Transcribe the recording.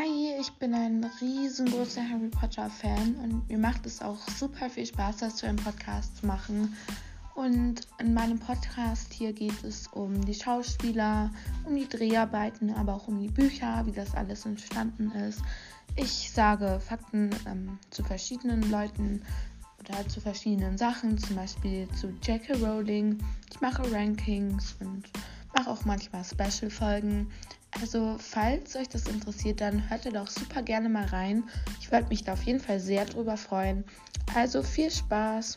Hi, ich bin ein riesengroßer Harry Potter Fan und mir macht es auch super viel Spaß, das zu einem Podcast zu machen. Und in meinem Podcast hier geht es um die Schauspieler, um die Dreharbeiten, aber auch um die Bücher, wie das alles entstanden ist. Ich sage Fakten ähm, zu verschiedenen Leuten oder zu verschiedenen Sachen, zum Beispiel zu J.K. Rowling. Ich mache Rankings und mache auch manchmal Special-Folgen. Also, falls euch das interessiert, dann hört ihr doch super gerne mal rein. Ich würde mich da auf jeden Fall sehr drüber freuen. Also, viel Spaß!